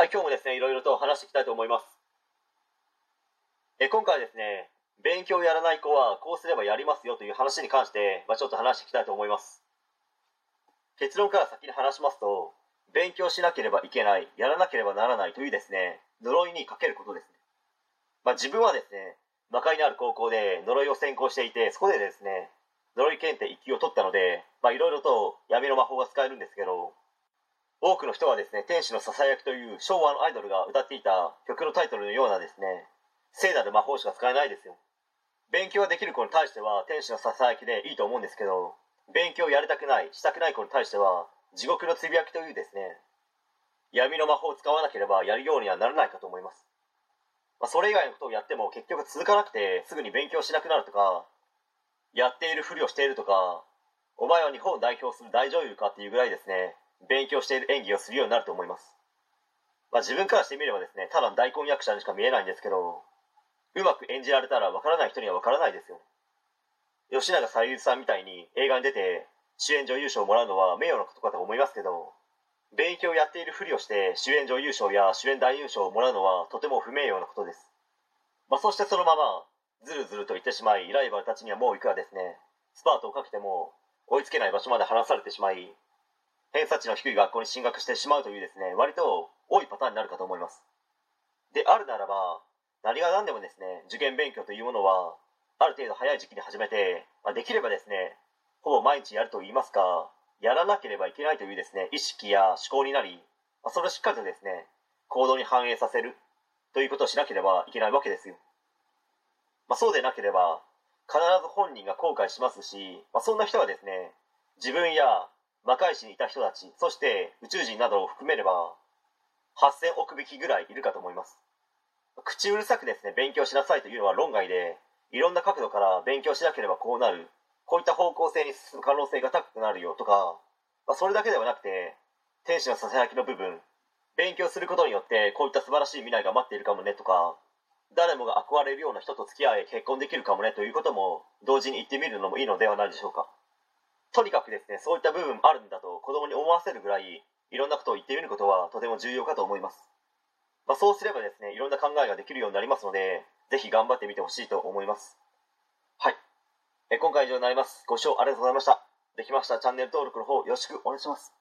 はい、今日もですね、いろいろと話していきたいと思います。え今回はですね、勉強やらない子はこうすればやりますよという話に関して、まあ、ちょっと話していきたいと思います。結論から先に話しますと、勉強しなければいけない、やらなければならないというですね、呪いにかけることですね。まあ、自分はですね、魔界のある高校で呪いを専攻していて、そこでですね、呪い検定1級を取ったので、まあ、いろいろと闇の魔法が使えるんですけど、多くの人はですね、天使のささやきという昭和のアイドルが歌っていた曲のタイトルのようなですね、聖なる魔法しか使えないですよ。勉強ができる子に対しては天使のささやきでいいと思うんですけど、勉強をやりたくない、したくない子に対しては、地獄のつぶやきというですね、闇の魔法を使わなければやるようにはならないかと思います。まあ、それ以外のことをやっても結局続かなくてすぐに勉強しなくなるとか、やっているふりをしているとか、お前は日本を代表する大女優かっていうぐらいですね、勉強している演技をするようになると思います。まあ、自分からしてみればですね、ただの大根役者にしか見えないんですけど、うまく演じられたらわからない人にはわからないですよ。吉永小百合さんみたいに映画に出て主演女優賞をもらうのは名誉なことかと思いますけど、勉強をやっているふりをして主演女優賞や主演男優賞をもらうのはとても不名誉なことです。まあ、そしてそのまま、ずるずると言ってしまい、ライバルたちにはもういくらですね、スパートをかけても追いつけない場所まで離されてしまい、偏差値の低い学校に進学してしまうというですね、割と多いパターンになるかと思います。であるならば、何が何でもですね、受験勉強というものは、ある程度早い時期に始めて、まあ、できればですね、ほぼ毎日やると言いますか、やらなければいけないというですね、意識や思考になり、まあ、それをしっかりとですね、行動に反映させるということをしなければいけないわけですよ。まあ、そうでなければ、必ず本人が後悔しますし、まあ、そんな人はですね、自分や魔界市にいた人たち、そして宇宙人などを含めれば、8000億匹ぐらいいるかと思います。口うるさくですね、勉強しなさいというのは論外で、いろんな角度から勉強しなければこうなる、こういった方向性に進む可能性が高くなるよとか、まあ、それだけではなくて、天使のささやきの部分、勉強することによってこういった素晴らしい未来が待っているかもねとか、誰もが憧れるような人と付き合い結婚できるかもねということも同時に言ってみるのもいいのではないでしょうか。とにかくですね、そういった部分もあるんだと子供に思わせるぐらいいろんなことを言ってみることはとても重要かと思います。まあ、そうすればですね、いろんな考えができるようになりますので、ぜひ頑張ってみてほしいと思います。はい。え今回以上になります。ご視聴ありがとうございました。できましたらチャンネル登録の方よろしくお願いします。